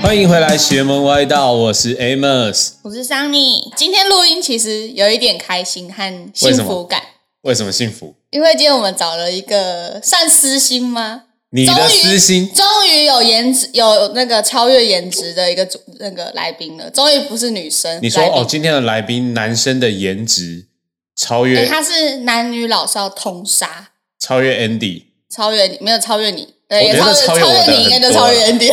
欢迎回来，邪门歪道，我是 Amos。我是 Sunny。今天录音其实有一点开心和幸福感，为什么幸福？因为今天我们找了一个算私心吗？你的私心终于有颜值，有那个超越颜值的一个主那个来宾了。终于不是女生。你说哦，今天的来宾男生的颜值超越，他是男女老少通杀，超越 Andy，超越你没有超越你，对，也超超越你应该就超越 Andy，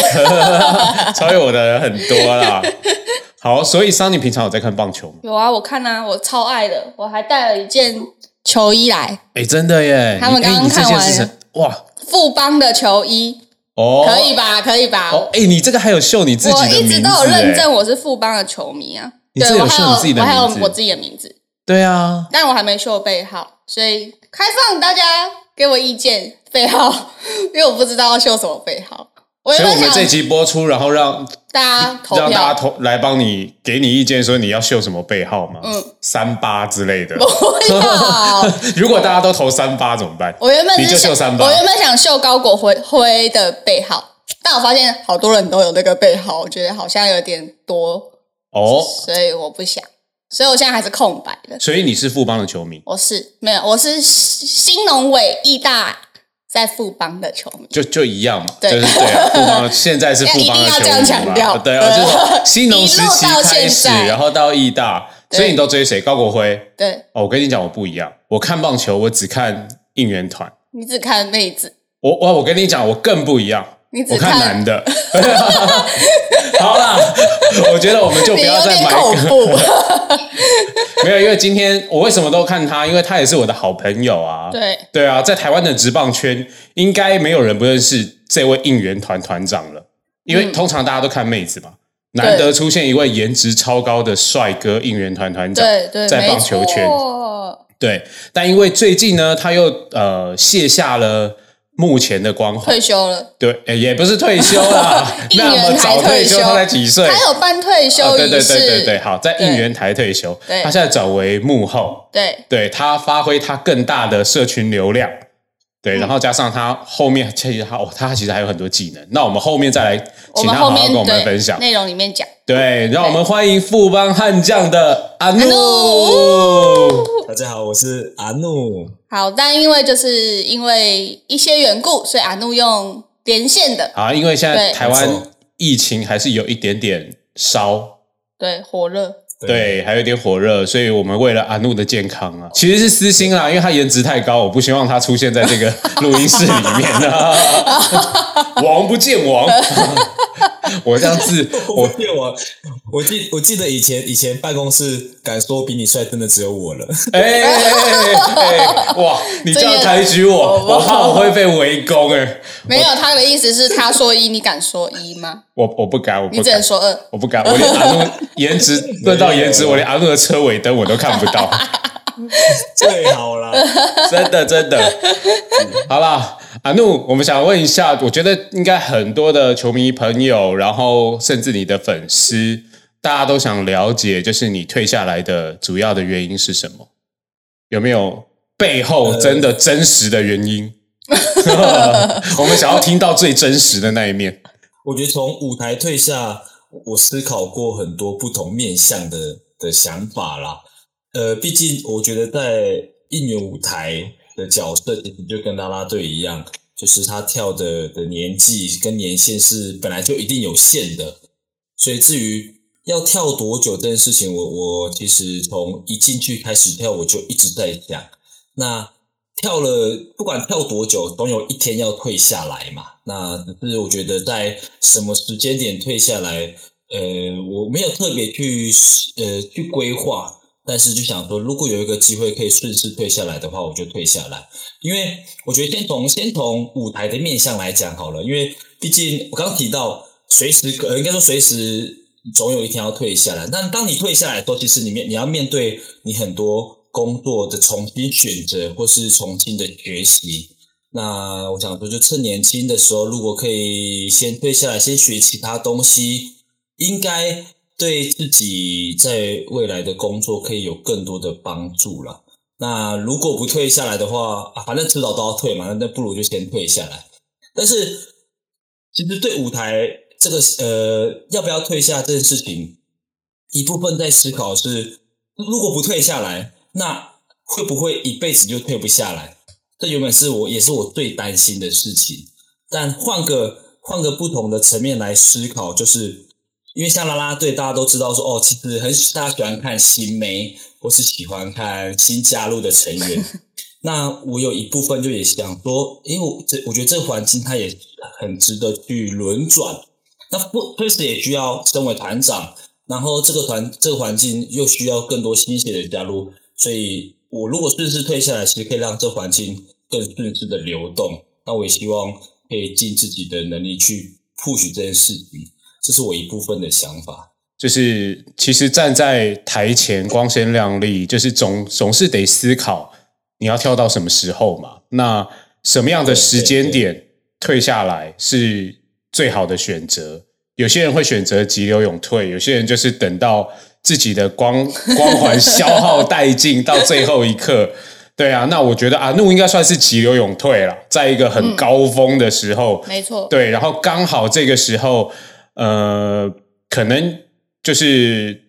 超越我的人 很多啦。好，所以桑尼平常有在看棒球吗？有啊，我看啊，我超爱的，我还带了一件球衣来。哎，真的耶！他们刚刚看完哇。富邦的球衣哦，可以吧？可以吧？哦，哎，你这个还有秀你自己的名字？我一直都有认证我是富邦的球迷啊。对，我还有我还有我自己的名字。对啊，但我还没秀背号，所以开放大家给我意见背号，因为我不知道要秀什么背号。所以我们这集播出，然后让大家投让大家投来帮你给你意见，说你要秀什么背号吗？嗯，三八之类的。不要。如果大家都投三八怎么办？我原本你就秀三八。我原本想秀高果灰灰的背号，但我发现好多人都有那个背号，我觉得好像有点多哦，所以我不想，所以我现在还是空白的。所以你是富邦的球迷？我是没有，我是新农委义大。在富邦的球迷就就一样嘛，就是对啊，富邦现在是富邦的球迷嘛，对啊，就是新农时期开始，然后到义大，所以你都追谁？高国辉？对哦，我跟你讲，我不一样，我看棒球，我只看应援团，你只看妹子，我我我跟你讲，我更不一样，你只看男的。好啦，我觉得我们就不要再买个。没有，因为今天我为什么都看他？因为他也是我的好朋友啊。对对啊，在台湾的职棒圈，应该没有人不认识这位应援团团长了。因为通常大家都看妹子嘛，难得出现一位颜值超高的帅哥应援团团长。对对，在棒球圈。对，但因为最近呢，他又呃卸下了。目前的光环。退休了，对，也不是退休啦，那么早退休，他才几岁？他有办退休对对对对对，好，在应援台退休，他现在转为幕后，对，对他发挥他更大的社群流量，对，然后加上他后面其实他哦，他其实还有很多技能，那我们后面再来请他好好跟我们分享。内容里面讲，对，让我们欢迎富邦悍将的阿怒。大家好，我是阿怒。好，但因为就是因为一些缘故，所以阿怒用连线的。啊，因为现在台湾疫情还是有一点点烧，对，火热，对，还有点火热，所以我们为了阿怒的健康啊，其实是私心啦，因为他颜值太高，我不希望他出现在这个录音室里面啊，王不见王。我这样子，我骗我，我记我记得以前以前办公室敢说比你帅，真的只有我了。哎，哇，你这样抬举我，我怕我会被围攻哎。没有，他的意思是他说一，你敢说一吗？我我不敢，我你只能说二，我不敢。我连阿诺颜值论到颜值，我连阿诺的车尾灯我都看不到。最好了，真的真的，好啦。阿怒，我们想问一下，我觉得应该很多的球迷朋友，然后甚至你的粉丝，大家都想了解，就是你退下来的主要的原因是什么？有没有背后真的真实的原因？我们想要听到最真实的那一面。我觉得从舞台退下，我思考过很多不同面向的的想法啦。呃，毕竟我觉得在应援舞台。的角色其实就跟啦啦队一样，就是他跳的的年纪跟年限是本来就一定有限的，所以至于要跳多久这件事情，我我其实从一进去开始跳，我就一直在想，那跳了不管跳多久，总有一天要退下来嘛。那只是我觉得在什么时间点退下来，呃，我没有特别去呃去规划。但是就想说，如果有一个机会可以顺势退下来的话，我就退下来。因为我觉得先从先从舞台的面向来讲好了，因为毕竟我刚提到，随时呃应该说随时总有一天要退下来。但当你退下来的时候，其实你面你要面对你很多工作的重新选择，或是重新的学习。那我想说，就趁年轻的时候，如果可以先退下来，先学其他东西，应该。对自己在未来的工作可以有更多的帮助了。那如果不退下来的话，啊反正迟早都要退嘛，那那不如就先退下来。但是，其实对舞台这个呃要不要退下这件事情，一部分在思考是，如果不退下来，那会不会一辈子就退不下来？这原本是我也是我最担心的事情。但换个换个不同的层面来思考，就是因为像啦啦队，大家都知道说哦，其实很大家喜欢看新媒，或是喜欢看新加入的成员。那我有一部分就也想说，因为我这我觉得这个环境它也很值得去轮转。那不，确实也需要身为团长，然后这个团这个环境又需要更多新血的加入。所以我如果顺势退下来，其实可以让这环境更顺势的流动。那我也希望可以尽自己的能力去 push 这件事情，这是我一部分的想法。就是其实站在台前光鲜亮丽，就是总总是得思考。你要跳到什么时候嘛？那什么样的时间点退下来是最好的选择？有些人会选择急流勇退，有些人就是等到自己的光光环消耗 殆尽到最后一刻。对啊，那我觉得阿怒应该算是急流勇退了，在一个很高峰的时候，没错。对，然后刚好这个时候，呃，可能就是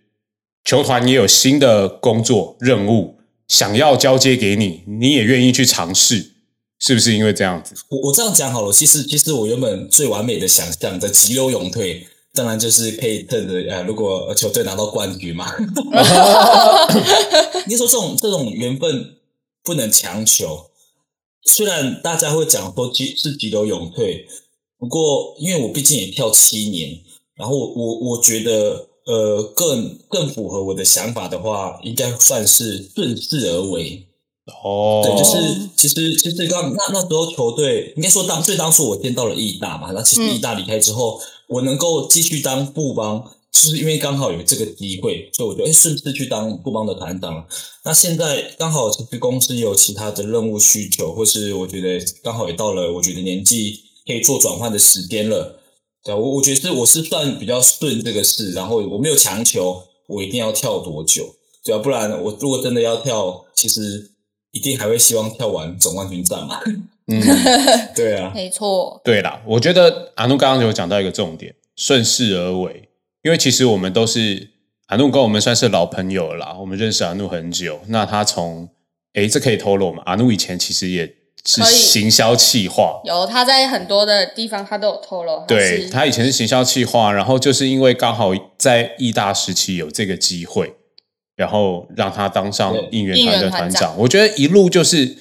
球团也有新的工作任务。想要交接给你，你也愿意去尝试，是不是因为这样子？我我这样讲好了，其实其实我原本最完美的想象的急流勇退，当然就是可以趁着呃，如果球队拿到冠军嘛。你说这种这种缘分不能强求，虽然大家会讲说急是急流勇退，不过因为我毕竟也跳七年，然后我我觉得。呃，更更符合我的想法的话，应该算是顺势而为。哦，对，就是其实其实刚那那时候球队应该说当最当初我见到了义大嘛，那其实义大离开之后，我能够继续当布邦，就是因为刚好有这个机会，所以我觉得哎顺势去当布邦的团长了。那现在刚好其实公司有其他的任务需求，或是我觉得刚好也到了我觉得年纪可以做转换的时间了。对，我我觉得是我是算比较顺这个事，然后我没有强求我一定要跳多久，对啊，不然我如果真的要跳，其实一定还会希望跳完总冠军战嘛。嗯，对啊，没错。对啦，我觉得阿怒刚刚有讲到一个重点，顺势而为，因为其实我们都是阿怒跟我们算是老朋友了，我们认识阿怒很久。那他从诶，这可以透露吗？阿怒以前其实也。是行销企划，有他在很多的地方他都有透露。对他以前是行销企划，然后就是因为刚好在艺大时期有这个机会，然后让他当上应援团的团长。我觉得一路就是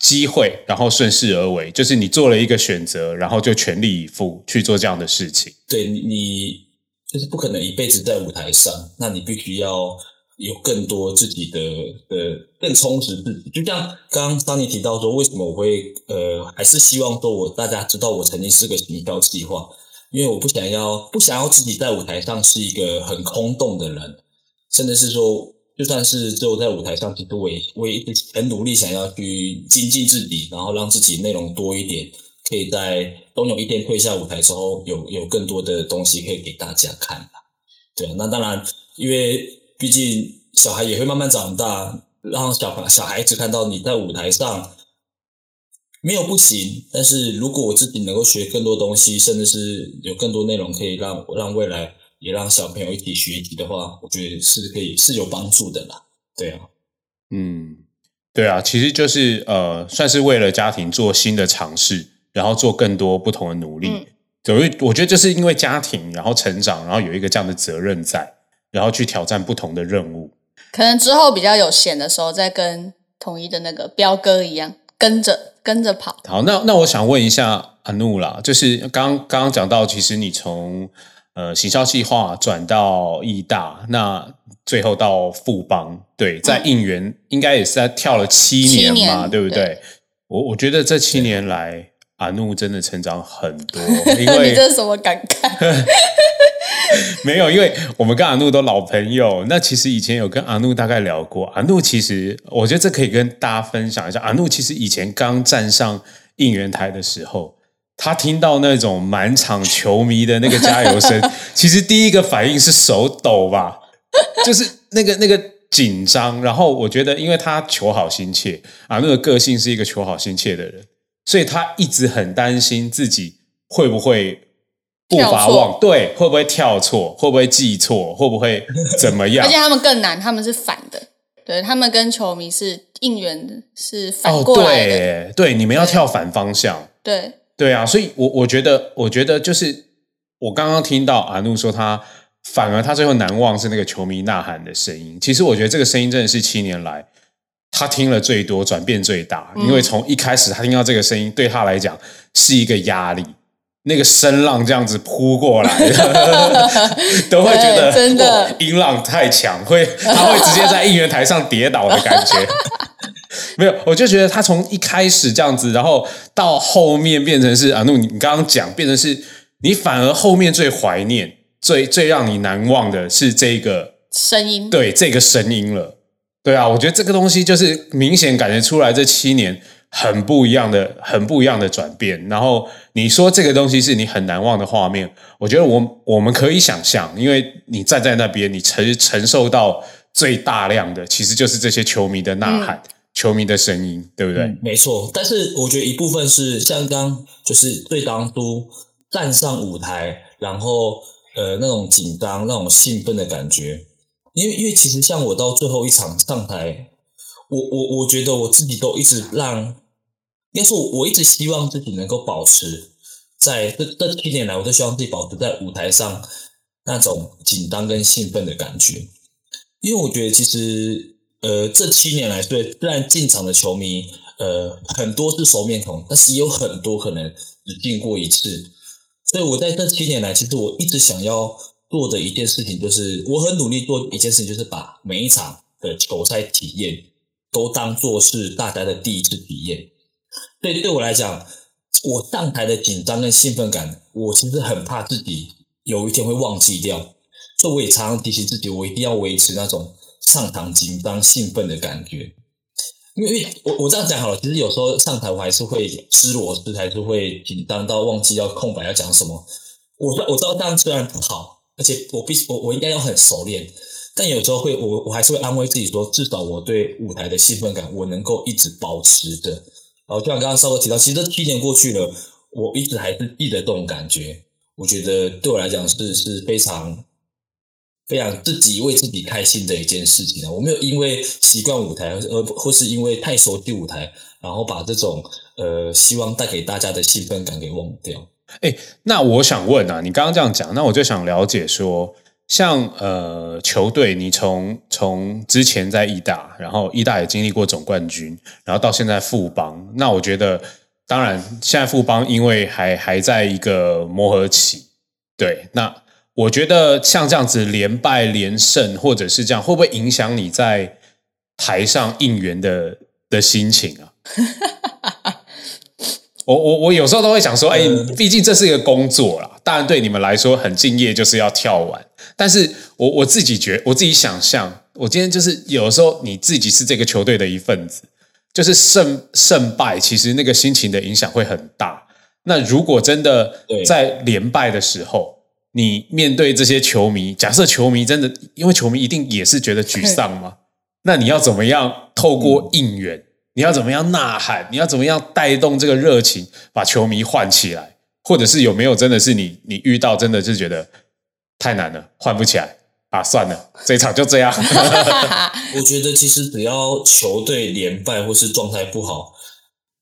机会，然后顺势而为，就是你做了一个选择，然后就全力以赴去做这样的事情。对你就是不可能一辈子在舞台上，那你必须要。有更多自己的的更充实自己，就像刚刚桑尼提到说，为什么我会呃，还是希望说我大家知道我曾经是个行销计划，因为我不想要不想要自己在舞台上是一个很空洞的人，甚至是说，就算是只有在舞台上，其实我也我也很努力想要去精进自己，然后让自己内容多一点，可以在冬有一天退下舞台之后，有有更多的东西可以给大家看吧对，那当然，因为。毕竟小孩也会慢慢长大，让小小孩子看到你在舞台上没有不行。但是如果我自己能够学更多东西，甚至是有更多内容可以让让未来也让小朋友一起学习的话，我觉得是可以是有帮助的啦。对啊，嗯，对啊，其实就是呃，算是为了家庭做新的尝试，然后做更多不同的努力。所以我觉得就是因为家庭，然后成长，然后有一个这样的责任在。然后去挑战不同的任务，可能之后比较有闲的时候，再跟统一的那个彪哥一样，跟着跟着跑。好，那那我想问一下阿怒啦，就是刚刚刚讲到，其实你从呃行销计划转到义大，那最后到富邦，对，在应援应该也是在跳了七年嘛，对不对？我我觉得这七年来，阿怒真的成长很多，因为你这是什么感慨？没有，因为我们跟阿怒都老朋友。那其实以前有跟阿怒大概聊过。阿怒其实，我觉得这可以跟大家分享一下。阿怒其实以前刚站上应援台的时候，他听到那种满场球迷的那个加油声，其实第一个反应是手抖吧，就是那个那个紧张。然后我觉得，因为他求好心切，阿怒的个性是一个求好心切的人，所以他一直很担心自己会不会。步伐忘，对，会不会跳错？会不会记错？会不会怎么样？而且他们更难，他们是反的，对他们跟球迷是应援是反过来的，对，你们要跳反方向，对，对啊，所以，我我觉得，我觉得就是我刚刚听到阿怒说他。反而他最后难忘是那个球迷呐喊的声音。其实我觉得这个声音真的是七年来他听了最多、转变最大。因为从一开始他听到这个声音，对他来讲是一个压力。那个声浪这样子扑过来，都会觉得真的音浪太强，会他会直接在应援台上跌倒的感觉。没有，我就觉得他从一开始这样子，然后到后面变成是啊，那你刚刚讲变成是你反而后面最怀念。最最让你难忘的是这个声音，对这个声音了，对啊，我觉得这个东西就是明显感觉出来，这七年很不一样的，很不一样的转变。然后你说这个东西是你很难忘的画面，我觉得我我们可以想象，因为你站在那边，你承承受到最大量的，其实就是这些球迷的呐喊，球迷的声音，对不对？没错，但是我觉得一部分是像刚就是最当初站上舞台，然后。呃，那种紧张、那种兴奋的感觉，因为因为其实像我到最后一场上台，我我我觉得我自己都一直让，应该说我一直希望自己能够保持在这这七年来，我都希望自己保持在舞台上那种紧张跟兴奋的感觉，因为我觉得其实呃这七年来，对虽然进场的球迷呃很多是熟面孔，但是也有很多可能只进过一次。所以我在这七年来，其实我一直想要做的一件事情，就是我很努力做一件事情，就是把每一场的球赛体验都当做是大家的第一次体验。对对我来讲，我上台的紧张跟兴奋感，我其实很怕自己有一天会忘记掉。所以我也常常提醒自己，我一定要维持那种上场紧张兴奋的感觉。因为我我这样讲好了，其实有时候上台我还是会失螺丝，还是会紧张到忘记要空白要讲什么。我我知道这样虽然不好，而且我必须我我应该要很熟练，但有时候会我我还是会安慰自己说，至少我对舞台的兴奋感我能够一直保持着。然后就像刚刚稍微提到，其实这七年过去了，我一直还是记得这种感觉。我觉得对我来讲是是非常。非常自己为自己开心的一件事情啊！我没有因为习惯舞台，而或是因为太熟悉舞台，然后把这种呃希望带给大家的兴奋感给忘掉。哎，那我想问啊，你刚刚这样讲，那我就想了解说，像呃球队，你从从之前在意大，然后意大也经历过总冠军，然后到现在富邦，那我觉得，当然现在富邦因为还还在一个磨合期，对，那。我觉得像这样子连败连胜，或者是这样，会不会影响你在台上应援的的心情啊？我我我有时候都会想说，哎，毕竟这是一个工作啦，当然对你们来说很敬业，就是要跳完。但是我我自己觉，我自己想象，我今天就是有时候你自己是这个球队的一份子，就是胜胜败，其实那个心情的影响会很大。那如果真的在连败的时候，你面对这些球迷，假设球迷真的，因为球迷一定也是觉得沮丧吗？那你要怎么样透过应援？你要怎么样呐喊？你要怎么样带动这个热情，把球迷唤起来？或者是有没有真的是你你遇到真的是觉得太难了，换不起来啊？算了，这场就这样。我觉得其实只要球队连败或是状态不好，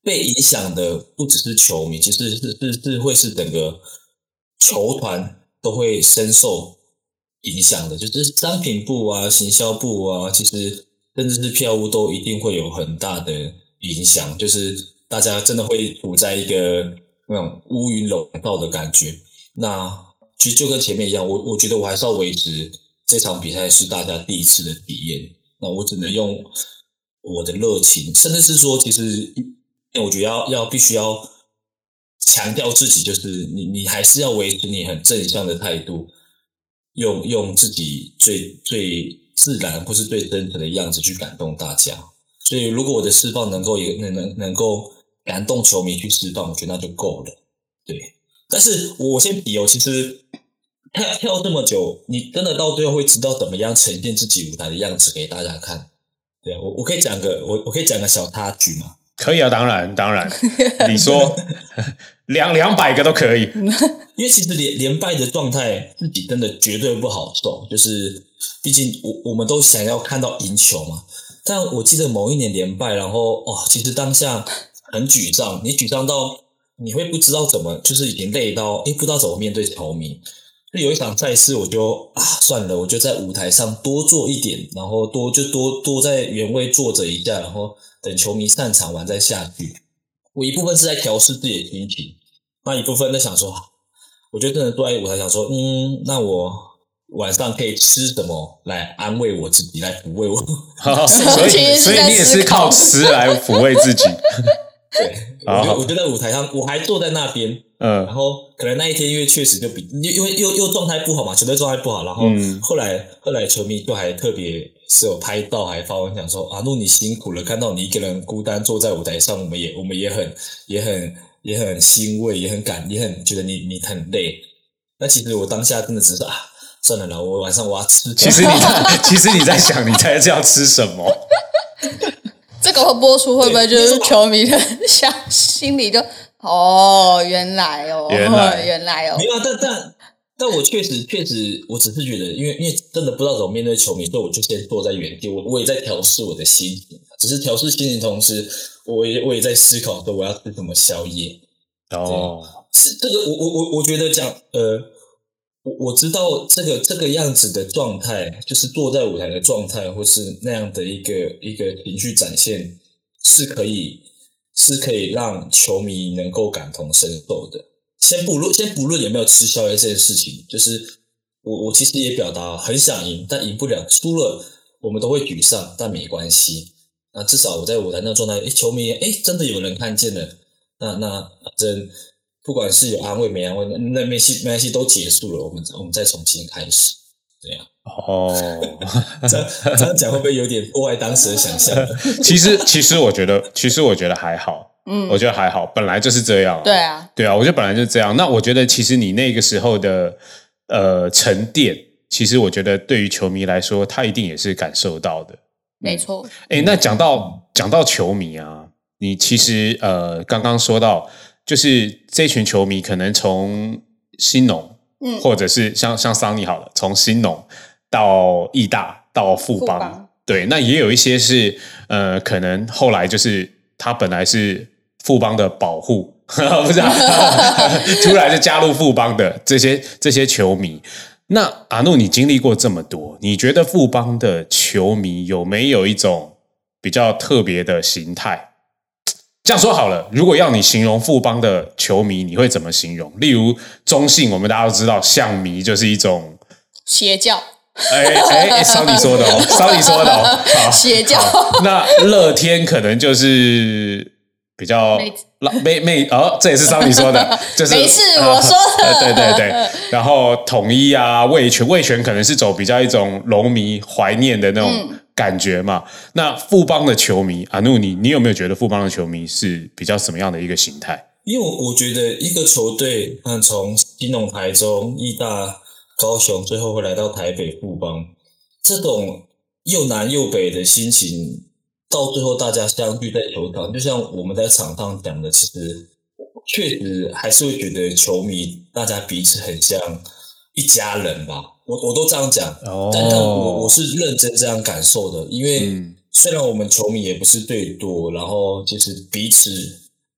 被影响的不只是球迷，其实是是是会是整个球团。都会深受影响的，就是商品部啊、行销部啊，其实甚至是票务都一定会有很大的影响。就是大家真的会处在一个那种乌云笼罩的感觉。那其实就跟前面一样，我我觉得我还是要维持这场比赛是大家第一次的体验。那我只能用我的热情，甚至是说，其实我觉得要要必须要。强调自己，就是你，你还是要维持你很正向的态度，用用自己最最自然或是最真诚的样子去感动大家。所以，如果我的释放能够也能能能够感动球迷去释放，我觉得那就够了。对，但是我先比哦，其实 跳跳这么久，你真的到最后会知道怎么样呈现自己舞台的样子给大家看。对啊，我我可以讲个我我可以讲个小插曲嘛。可以啊，当然当然，你说 两两百个都可以，因为其实连连败的状态自己真的绝对不好受，就是毕竟我我们都想要看到赢球嘛。但我记得某一年连败，然后哦，其实当下很沮丧，你沮丧到你会不知道怎么，就是已经累到哎，不知道怎么面对球迷。就有一场赛事，我就啊算了，我就在舞台上多做一点，然后多就多多在原位坐着一下，然后等球迷散场完再下去。我一部分是在调试自己的心情，那一部分在想说，我就真的坐在舞台想说，嗯，那我晚上可以吃什么来安慰我自己，来抚慰我。所以，所以你也是靠吃来抚慰自己。对，我就我就在舞台上，我还坐在那边。嗯，然后可能那一天因为确实就比因为又又状态不好嘛，球队状态不好，然后后来后来球迷就还特别是有拍到，还发文讲说阿诺你辛苦了，看到你一个人孤单坐在舞台上，我们也我们也很也很也很欣慰，也很感，也很觉得你你很累。那其实我当下真的只是啊，算了啦，我晚上我要吃。其实你在 其实你在想你在这样吃什么？这个播出会不会就是球迷的想心里就？哦，原来哦，原来 原来哦，没有，但但但我确实确实，我只是觉得，因为因为真的不知道怎么面对球迷，所以我就先坐在原地，我我也在调试我的心情，只是调试心情同时，我也我也在思考说我要吃什么宵夜。哦，是这个，我我我我觉得讲，呃，我我知道这个这个样子的状态，就是坐在舞台的状态，或是那样的一个一个情绪展现，是可以。是可以让球迷能够感同身受的。先不论先不论有没有吃宵夜这件事情，就是我我其实也表达很想赢，但赢不了，输了我们都会沮丧，但没关系。那至少我在舞台那状态，哎，球迷哎，真的有人看见了。那那反正不管是有安慰没安慰，那没戏没关系，都结束了，我们我们再重新开始，这样。哦，这样这样讲会不会有点破坏当时的想象？其实，其实我觉得，其实我觉得还好。嗯，我觉得还好，本来就是这样。对啊，对啊，我觉得本来就是这样。那我觉得，其实你那个时候的呃沉淀，其实我觉得对于球迷来说，他一定也是感受到的。没错。哎，那讲到讲到球迷啊，你其实呃刚刚说到，就是这群球迷可能从新农，嗯，或者是像像桑尼好了，从新农。到义大到富邦，对，那也有一些是呃，可能后来就是他本来是富邦的保护，不是，突然就加入富邦的这些这些球迷。那阿诺，你经历过这么多，你觉得富邦的球迷有没有一种比较特别的形态？这样说好了，如果要你形容富邦的球迷，你会怎么形容？例如中信，我们大家都知道，象迷就是一种邪教。哎哎，烧你说的哦，烧你说的哦，邪教。那乐天可能就是比较妹妹哦，这也是烧你说的，就是没事，我说的，对对对。然后统一啊，味全味全可能是走比较一种龙迷怀念的那种感觉嘛。那富邦的球迷阿努，你你有没有觉得富邦的球迷是比较什么样的一个形态？因为我觉得一个球队，嗯，从金龙台中、义大。高雄最后会来到台北富邦，这种又南又北的心情，到最后大家相聚在球场，就像我们在场上讲的，其实确实还是会觉得球迷大家彼此很像一家人吧。我我都这样讲，但但我我是认真这样感受的，因为虽然我们球迷也不是最多，然后就是彼此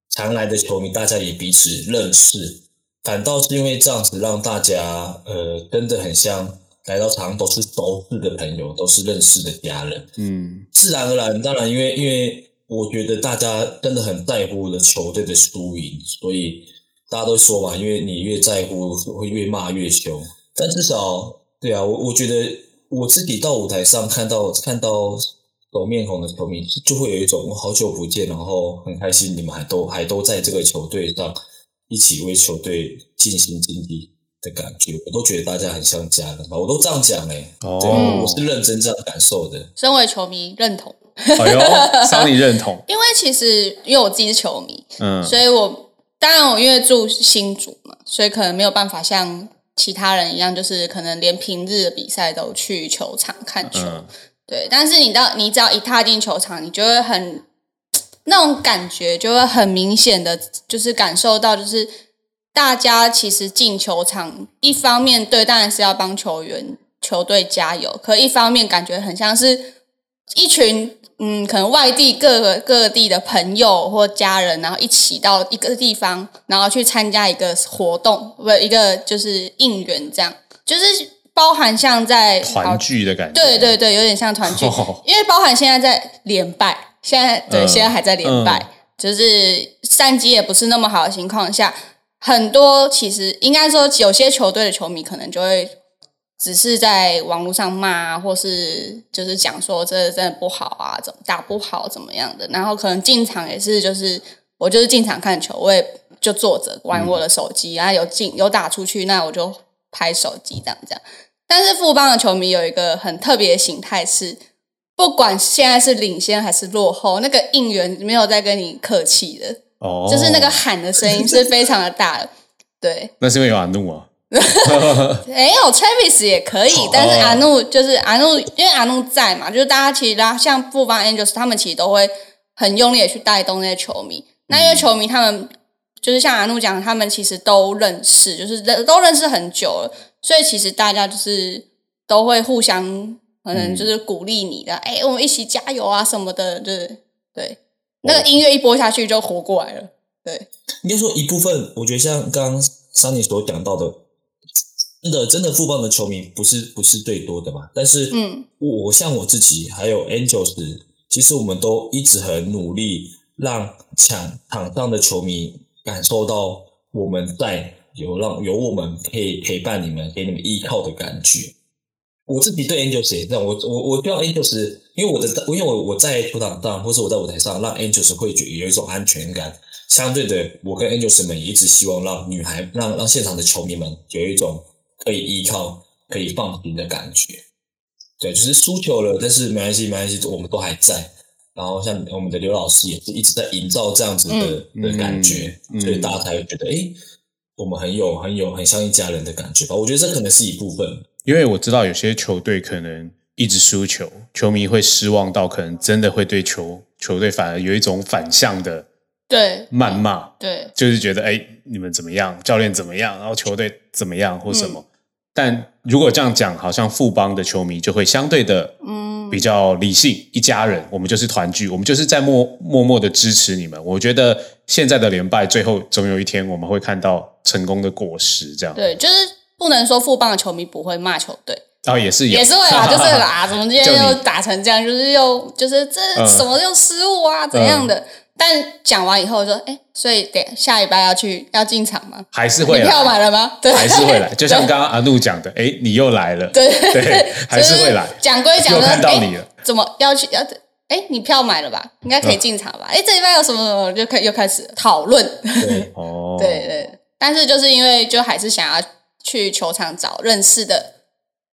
常来的球迷，大家也彼此认识。反倒是因为这样子，让大家呃，真的很像来到场都是熟识的朋友，都是认识的家人。嗯，自然而然，当然，因为因为我觉得大家真的很在乎的球队的输赢，所以大家都说嘛，因为你越在乎，会越骂越凶。但至少，对啊，我我觉得我自己到舞台上看到看到熟面孔的球迷，就会有一种好久不见，然后很开心，你们还都还都在这个球队上。一起为球队尽心尽力的感觉，我都觉得大家很像家人吧。我都这样讲哎，哦，我是认真这样感受的。身为球迷，认同。哎呦，桑尼认同。因为其实因为我自己是球迷，嗯，所以我当然我因为住新竹嘛，所以可能没有办法像其他人一样，就是可能连平日的比赛都去球场看球。对，但是你到你只要一踏进球场，你就会很那种感觉就会很明显的，就是感受到，就是大家其实进球场，一方面对当然是要帮球员、球队加油，可一方面感觉很像是一群嗯，可能外地各个各地的朋友或家人，然后一起到一个地方，然后去参加一个活动，不一个就是应援，这样就是包含像在团聚的感觉，对对对，有点像团聚，因为包含现在在连败。现在对，现在还在连败，就是战绩也不是那么好的情况下，很多其实应该说有些球队的球迷可能就会只是在网络上骂，或是就是讲说这真的不好啊，怎么打不好怎么样的，然后可能进场也是就是我就是进场看球，我也就坐着玩我的手机，然后有进有打出去，那我就拍手机这样这样。但是富邦的球迷有一个很特别的形态是。不管现在是领先还是落后，那个应援没有在跟你客气的，哦，就是那个喊的声音是非常的大的，对。那是因为有阿怒啊，没有 Travis 也可以，但是阿怒就是阿怒，因为阿怒在嘛，就是大家其实啦像布邦 Angels，他们其实都会很用力的去带动那些球迷。那因为球迷他们就是像阿怒讲，他们其实都认识，就是都认识很久了，所以其实大家就是都会互相。可能就是鼓励你的，哎，我们一起加油啊什么的，就是对那个音乐一播下去就活过来了。对，应该说一部分，我觉得像刚刚桑尼所讲到的，真的真的富邦的球迷不是不是最多的嘛，但是嗯，我像我自己还有 Angels，其实我们都一直很努力，让抢场上的球迷感受到我们在有让有我们可以陪伴你们，给你们依靠的感觉。我自己对 Angels 也这样，我我我叫 Angels，因为我的，因为我我在球场上，或是我在舞台上，让 Angels 会觉有一种安全感。相对的，我跟 Angels 们也一直希望让女孩，让让现场的球迷们有一种可以依靠、可以放心的感觉。对，就是输球了，但是没关系，没关系，我们都还在。然后像我们的刘老师也是一直在营造这样子的的感觉，所以大家才会觉得，哎，我们很有、很有、很像一家人的感觉吧。我觉得这可能是一部分。因为我知道有些球队可能一直输球，球迷会失望到可能真的会对球球队反而有一种反向的对谩骂，对，就是觉得哎你们怎么样，教练怎么样，然后球队怎么样或什么。但如果这样讲，好像富邦的球迷就会相对的嗯比较理性，一家人，我们就是团聚，我们就是在默默默的支持你们。我觉得现在的连败，最后总有一天我们会看到成功的果实，这样对，就是。不能说富邦的球迷不会骂球队，哦，也是也是会啊，就是啊，怎么今天 又打成这样，就是又就是这什么又失误啊怎样的？但讲完以后说，哎，所以等下礼拜要去要进场吗？还是会票买了吗？对，还是会来。就像刚刚阿怒讲的，哎，你又来了，对对，还是会来。讲归讲，又看到你了，怎么要去要？哎，你票买了吧？应该可以进场吧？哎，这礼拜有什么什么就开又开始讨论。对 哦，对对，但是就是因为就还是想要。去球场找认识的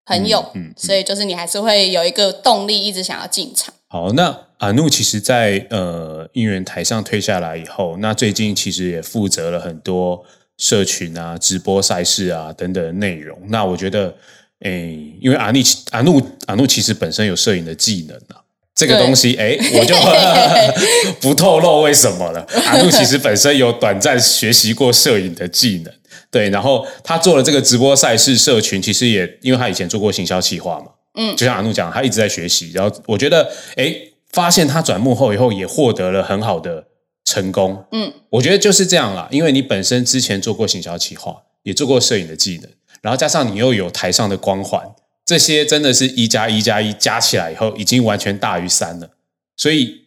朋友，嗯，所以就是你还是会有一个动力，一直想要进场。好，那阿怒其实，在呃应援台上退下来以后，那最近其实也负责了很多社群啊、直播赛事啊等等内容。那我觉得，诶，因为阿尼阿怒阿怒其实本身有摄影的技能啊，这个东西，哎，我就 不透露为什么了。阿怒其实本身有短暂学习过摄影的技能。对，然后他做了这个直播赛事社群，其实也因为他以前做过行销企划嘛，嗯，就像阿怒讲，他一直在学习。然后我觉得，哎，发现他转幕后以后，也获得了很好的成功。嗯，我觉得就是这样啦，因为你本身之前做过行销企划，也做过摄影的技能，然后加上你又有台上的光环，这些真的是一加一加一加起来以后，已经完全大于三了。所以。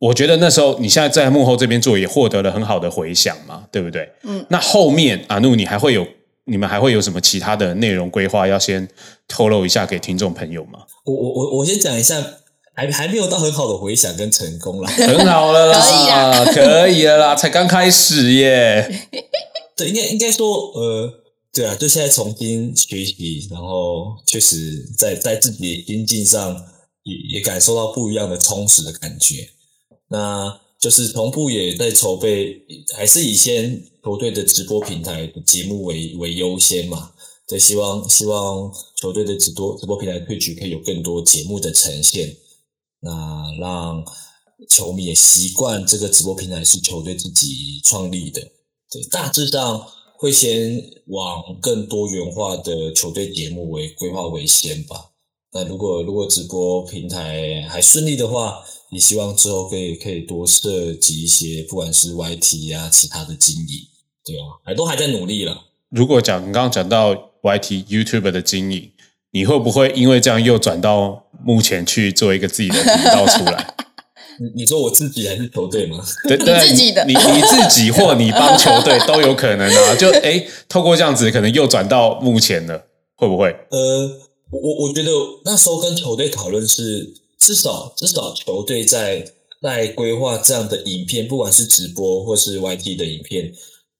我觉得那时候你现在在幕后这边做也获得了很好的回响嘛，对不对？嗯，那后面阿怒你还会有你们还会有什么其他的内容规划要先透露一下给听众朋友吗？我我我我先讲一下，还还没有到很好的回响跟成功啦，很好了啦，可以了啦，才刚开始耶。对，应该应该说，呃，对啊，就现在重新学习，然后确实在在自己的心境上也也感受到不一样的充实的感觉。那就是同步也在筹备，还是以先球队的直播平台节目为为优先嘛？对，希望希望球队的直播直播平台退局可以有更多节目的呈现，那让球迷也习惯这个直播平台是球队自己创立的，对，大致上会先往更多元化的球队节目为规划为先吧。那如果如果直播平台还顺利的话，也希望之后可以可以多涉及一些，不管是 YT 啊，其他的经营，对啊，还都还在努力了。如果讲你刚刚讲到 YT YouTube 的经营，你会不会因为这样又转到目前去做一个自己的频道出来？你你说我自己还是球队吗？对对，你自己的你你自己或你帮球队都有可能啊。就哎，透过这样子，可能又转到目前了，会不会？呃，我我觉得那时候跟球队讨论是，至少至少球队在在规划这样的影片，不管是直播或是 YT 的影片，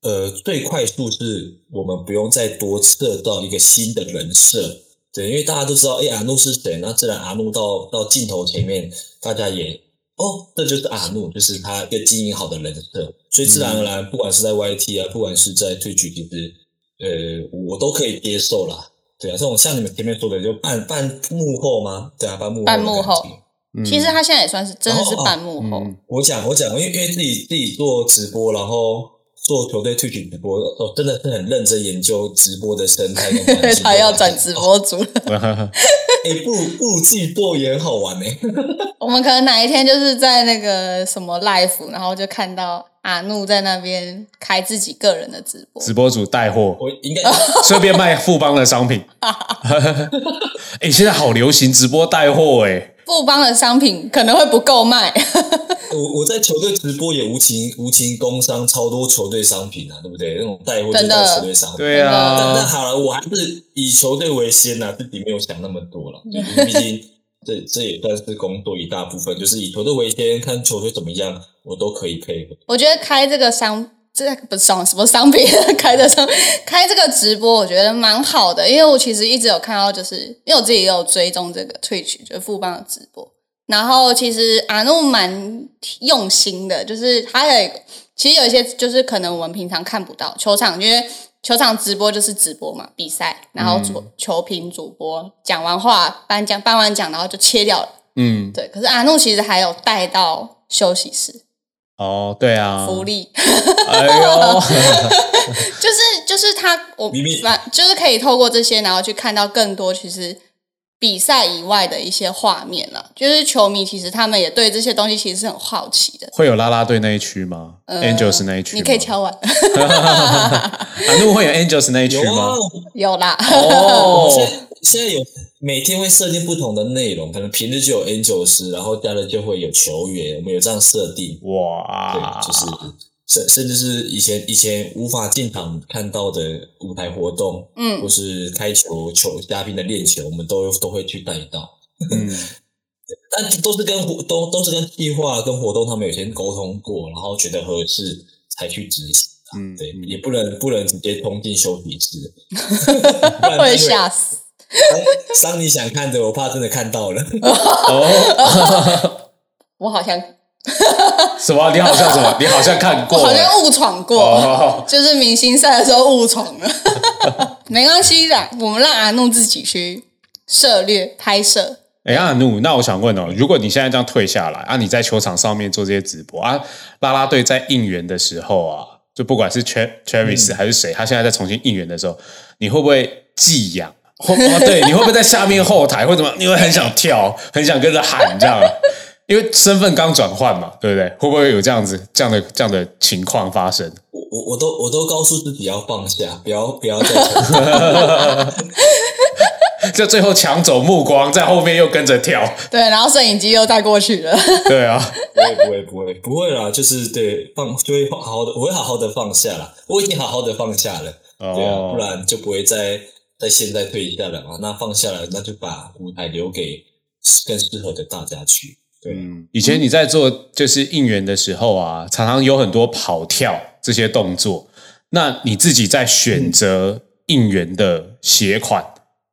呃，最快速是我们不用再多测到一个新的人设，对，因为大家都知道，哎，阿怒是谁，那自然阿怒到到镜头前面，大家也哦，这就是阿怒，就是他一个经营好的人设，所以自然而然，不管是在 YT 啊，不管是在推举，其实呃，我都可以接受啦。对啊，这种像你们前面说的，就半半幕后吗？对啊，半幕后半幕后嗯其实他现在也算是真的是半幕后，嗯我讲我讲，因为因为自己自己做直播，然后做球队退群直播，哦，真的是很认真研究直播的生态跟环境。他要转直播主了。哎、不如不如自己做也很好玩呢、我们可能哪一天就是在那个什么 live，然后就看到阿怒在那边开自己个人的直播。直播主带货，我应该 顺便卖富邦的商品。哎，现在好流行直播带货哎。富邦的商品可能会不够卖，我我在球队直播也无情无情工商超多球队商品啊，对不对？那种带货的带球队商品。对但但啊，好了，我还是以球队为先呐、自己没有想那么多了。毕竟这这也算是工作一大部分，就是以球队为先，看球队怎么样，我都可以配合。我觉得开这个商，这不是商什么商品，开的商开这个直播，我觉得蛮好的，因为我其实一直有看到，就是因为我自己也有追踪这个 Twitch，就是富邦的直播，然后其实阿怒蛮用心的，就是他有其实有一些就是可能我们平常看不到球场，因为球场直播就是直播嘛，比赛，然后主、球评主播讲完话颁奖颁完奖，然后就切掉了。嗯，对，可是阿怒其实还有带到休息室哦，对啊，福利。哎呦，就是就是他，我明明反就是可以透过这些，然后去看到更多其实比赛以外的一些画面了。就是球迷其实他们也对这些东西其实是很好奇的。会有啦啦队那一区吗呃？Angels 那一区，你可以敲完，啊，那会有 Angels 那一区有吗啊？，有啦。哦现，在有每天会设定不同的内容，可能平日就有 N 九十，然后假日就会有球员，我们有这样设定。哇对，，就是甚甚至是以前以前无法进场看到的舞台活动，嗯或是开球球嘉宾的练球，我们都都会去带到。嗯，但都是跟活都都是跟计划跟活动他们有先沟通过，然后觉得合适才去执行。嗯对，也不能不能直接冲进休息室，不然会吓死。伤 伤你想看的，我怕真的看到了。哦，我好像 什么？你好像什么？你好像看我过？好像误闯过，哦，就是明星赛的时候误闯了。没关系的，我们让阿怒自己去涉猎拍摄。哎，阿努，那我想问哦，如果你现在这样退下来啊，你在球场上面做这些直播啊，啦啦队在应援的时候啊，就不管是 Travis 还是谁，他现在在重新应援的时候，你会不会寄养？或哦，对，你会不会在下面后台或怎么？你会很想跳，很想跟着喊这样啊？因为身份刚转换嘛，对不对？会不会有这样子这样的这样的情况发生？我我我都我都告诉自己要放下，不要不要再 就最后抢走目光，在后面又跟着跳，对，然后摄影机又带过去了。对啊，不会不会不会不会啦，就是对放就会好好的，我会好好的放下啦，我已经好好的放下了，对啊，哦不然就不会再在现在退下了嘛。那放下来，那就把舞台留给更适合的大家去。对，嗯，以前你在做就是应援的时候啊，常常有很多跑跳这些动作。那你自己在选择应援的鞋款，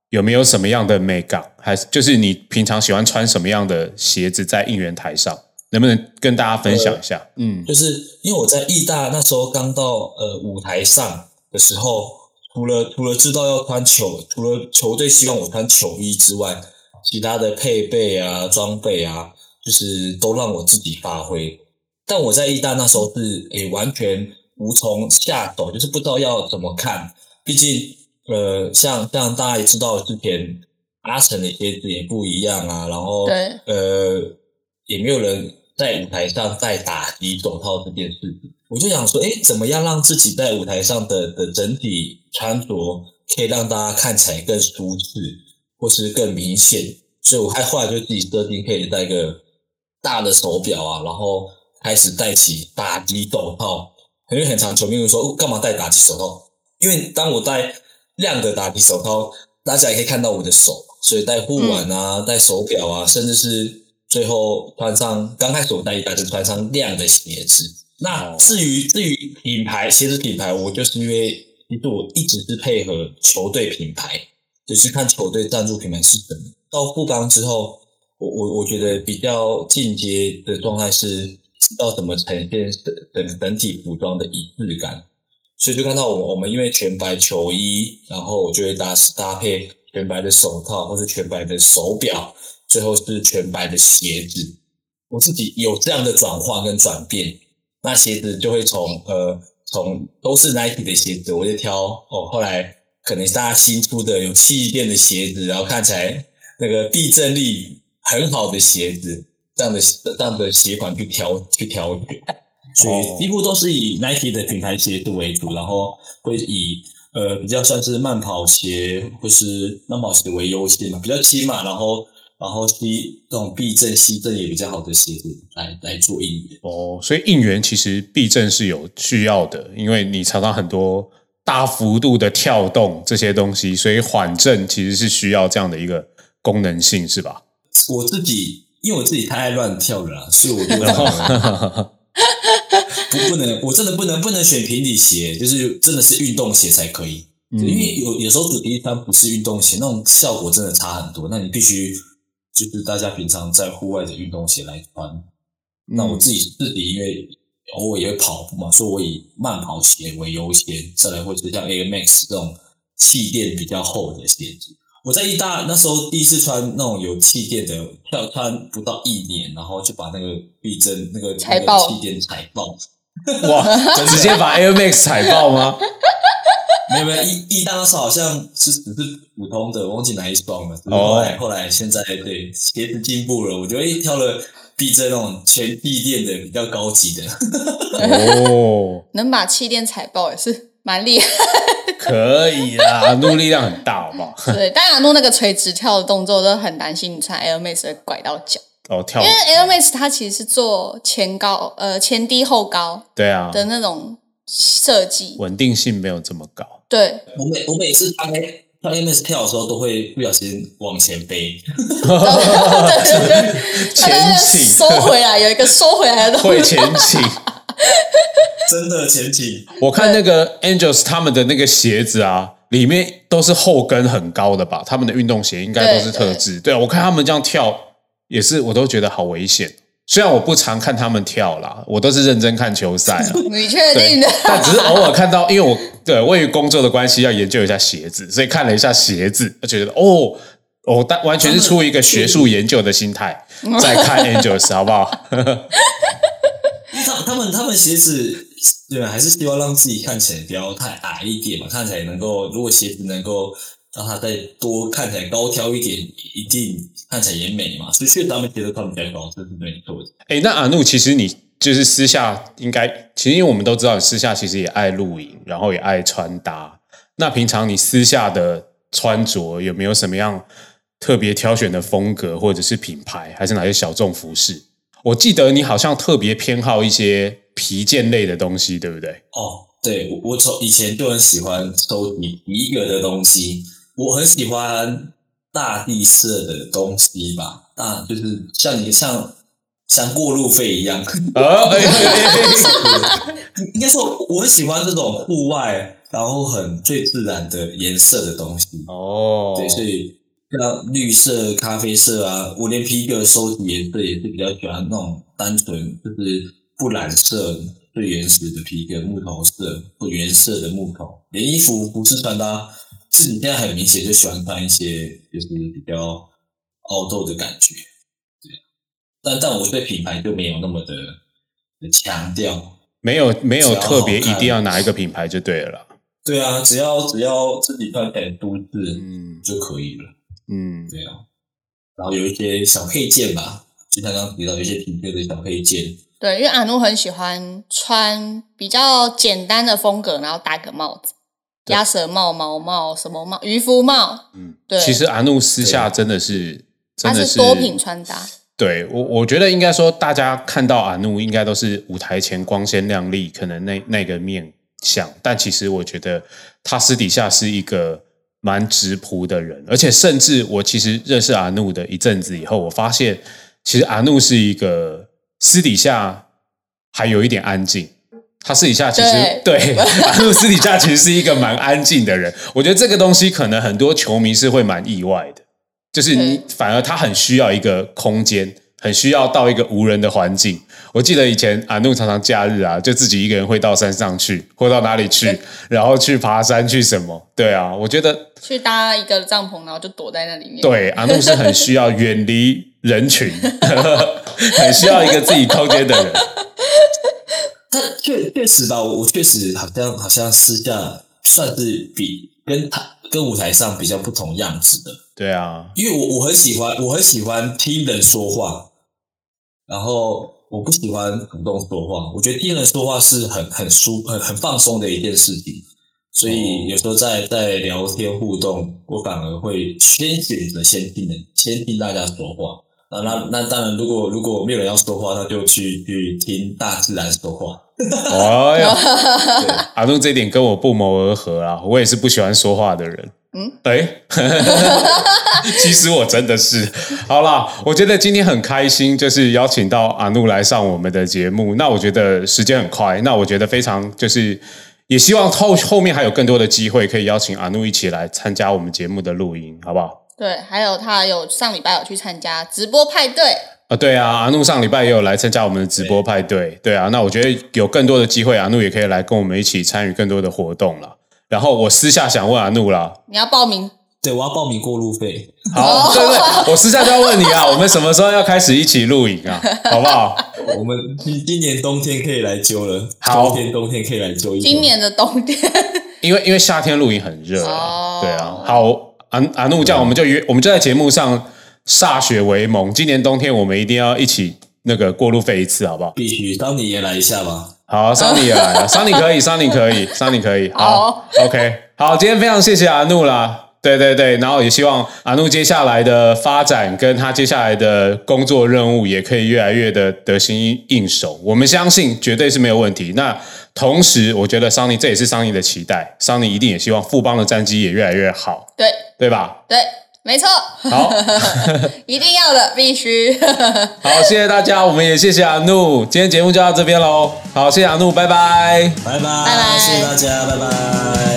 有没有什么样的美感？还是就是你平常喜欢穿什么样的鞋子在应援台上？能不能跟大家分享一下？嗯就是因为我在艺大那时候刚到呃舞台上的时候，除了除了知道要穿球，除了球队希望我穿球衣之外，其他的配备啊、装备啊，就是都让我自己发挥。但我在意大那时候是诶完全无从下手，就是不知道要怎么看。毕竟呃，像像大家也知道，之前阿成的鞋子也不一样啊，然后对呃也没有人在舞台上戴打击手套这件事情。我就想说，哎，怎么样让自己在舞台上的的整体穿着可以让大家看起来更舒适，或是更明显？所以我还后来就自己设定可以戴个大的手表啊，然后开始戴起打击手套。因为很常球迷会说，哦干嘛戴打击手套？因为当我戴亮的打击手套，大家也可以看到我的手，所以戴护腕啊，戴手表啊，甚至是最后穿上刚开始我戴一戴就穿上亮的鞋子。那至于至于品牌鞋子品牌，我就是因为其实我一直是配合球队品牌，就是看球队赞助品牌是什么。到富邦之后，我我我觉得比较进阶的状态是知道怎么呈现整整体服装的一致感，所以就看到我我们因为全白球衣，然后我就会搭搭配全白的手套或是全白的手表，最后是全白的鞋子。我自己有这样的转换跟转变，那鞋子就会从呃从都是 Nike 的鞋子，我就挑哦，后来可能是大家新出的有气垫的鞋子，然后看起来那个避震力很好的鞋子，这样的这样的鞋款去挑去挑选，所以几乎都是以 Nike 的品牌鞋子为主，然后会以呃比较算是慢跑鞋或是慢跑鞋为优先嘛，比较轻嘛，然后然后吸这种避震吸震也比较好的鞋子来来做应援。哦，所以应援其实避震是有需要的，因为你常常很多大幅度的跳动这些东西，所以缓震其实是需要这样的一个功能性，是吧？我自己因为我自己太爱乱跳了啦，所以我就 不不不能，我真的不能不能选平底鞋，就是真的是运动鞋才可以。嗯因为有有时候主题它不是运动鞋，那种效果真的差很多。那你必须就是大家平常在户外的运动鞋来穿。那我自己自己因为偶尔也会跑步嘛，所以我以慢跑鞋为优先，再来会是像 Air Max 这种气垫比较厚的鞋子。我在意大那时候第一次穿那种有气垫的，跳穿不到一年，然后就把那个避震那个气垫踩爆。哇，直接把 Air Max 踩爆吗？没 有没有，意意大那时好像是只是普通的，忘记哪一双了。哦后来后来现在对鞋子进步了，我觉得诶挑了避震那种全地垫的比较高级的。哦，能把气垫踩爆也是 蛮厉害。可以啦，怒力量很大，好不好？对，但亚诺那个垂直跳的动作都很担心你穿 Air Max 会拐到脚，哦，跳因为 Air Max 它其实是做前高呃前低后高对啊，的那种设计。稳定性没有这么高。对，我每我每次穿穿 MS 跳的时候，都会不小心往前飞。对对对，它前那个倾收回来有一个收回来的动会作。前倾。真的前倾，我看那个 Angels 他们的那个鞋子啊，里面都是后跟很高的吧？他们的运动鞋应该都是特制。对啊，我看他们这样跳也是，我都觉得好危险。虽然我不常看他们跳啦，我都是认真看球赛啊。你确定的？，但只是偶尔看到，因为我对为于工作的关系要研究一下鞋子，所以看了一下鞋子，就觉得哦哦，但完全是出于一个学术研究的心态在看 Angels，好不好？他他们他们鞋子对吧，还是希望让自己看起来不要太矮一点嘛，看起来能够如果鞋子能够让它再多看起来高挑一点，一定看起来也美嘛。所以确实他们鞋子穿比较高，这是没错的。哎，那阿怒，其实你就是私下应该，其实因为我们都知道你私下其实也爱露营，然后也爱穿搭。那平常你私下的穿着有没有什么样特别挑选的风格，或者是品牌，还是哪些小众服饰？我记得你好像特别偏好一些皮件类的东西，对不对？哦，对我我从以前就很喜欢收集皮革的东西，我很喜欢大地色的东西吧，大就是像你像像过路费一样，啊，应该说我很喜欢这种户外，然后很最自然的颜色的东西。哦，对，所以像绿色、咖啡色啊，我连皮革收集颜色也是比较喜欢那种单纯，就是不染色、最原始的皮革木头色，不原色的木头。连衣服服饰穿搭，其实你现在很明显就喜欢穿一些就是比较凹豆的感觉。对，但但我对品牌就没有那么的的强调。没有没有特别一定要哪一个品牌就对了啦。对啊，只要只要自己穿起来舒适嗯就可以了。嗯，对啊，然后有一些小配件吧，就像刚刚提到有一些品牌的小配件，对，因为阿诺很喜欢穿比较简单的风格，然后戴个帽子，对鸭舌帽、毛帽、什么帽、渔夫帽，嗯，对，其实阿怒私下真的是真的它是多品穿搭。对我，我觉得应该说，大家看到阿怒应该都是舞台前光鲜亮丽，可能那那个面相，但其实我觉得他私底下是一个蛮直朴的人，而且甚至我其实认识阿怒的一阵子以后，我发现其实阿怒是一个私底下还有一点安静。他私底下其实对阿怒私底下其实是一个蛮安静的人，我觉得这个东西可能很多球迷是会蛮意外的。就是你反而他很需要一个空间，很需要到一个无人的环境。我记得以前阿怒常常假日啊，就自己一个人会到山上去，或到哪里去，然后去爬山去什么。对啊，我觉得去搭一个帐篷，然后就躲在那里面。对阿怒是很需要远离人群，很需要一个自己空间的人。但确确实吧，我我确实好像好像私下算是比跟他跟舞台上比较不同样子的，对啊，因为我我很喜欢我很喜欢听人说话，然后我不喜欢主动说话，我觉得听人说话是很很舒很很放松的一件事情，所以有时候在在聊天互动，我反而会先选择先听人先听大家说话。那那那当然，如果如果没有人要说话，那就去去听大自然说话。哎 呀，阿怒这点跟我不谋而合啊，我也是不喜欢说话的人。嗯，哎，其实我真的是好啦，我觉得今天很开心，就是邀请到阿怒来上我们的节目。那我觉得时间很快，那我觉得非常就是也希望后后面还有更多的机会可以邀请阿怒一起来参加我们节目的录音，好不好？对，还有他有上礼拜有去参加直播派对，啊，对啊，阿怒上礼拜也有来参加我们的直播派对，对啊，那我觉得有更多的机会，阿怒也可以来跟我们一起参与更多的活动了。然后我私下想问阿怒啦，你要报名。对，我要报名过路费。好，对对，我私下就要问你啊，我们什么时候要开始一起露营啊？好不好？我们今今年冬天可以来揪了，好今年冬天可以来揪一。今年的冬天，因为因为夏天露营很热对啊。好，阿阿怒这样，我们就约，我们就在节目上歃血为盟，今年冬天我们一定要一起那个过路费一次，好不好？必须，桑尼也来一下吧。好，桑尼也来了，桑尼可以，桑尼可以，桑尼可以。好好，OK，好，今天非常谢谢阿怒啦。对对对，然后也希望阿怒接下来的发展跟他接下来的工作任务也可以越来越的得心应手。我们相信绝对是没有问题。那同时，我觉得桑尼这也是桑尼的期待，桑尼一定也希望富邦的战绩也越来越好，对对吧？对，没错，好，一定要的，必须。好，谢谢大家，我们也谢谢阿怒，今天节目就到这边喽。好，谢谢阿怒，拜拜。拜拜，拜拜谢谢大家，拜拜。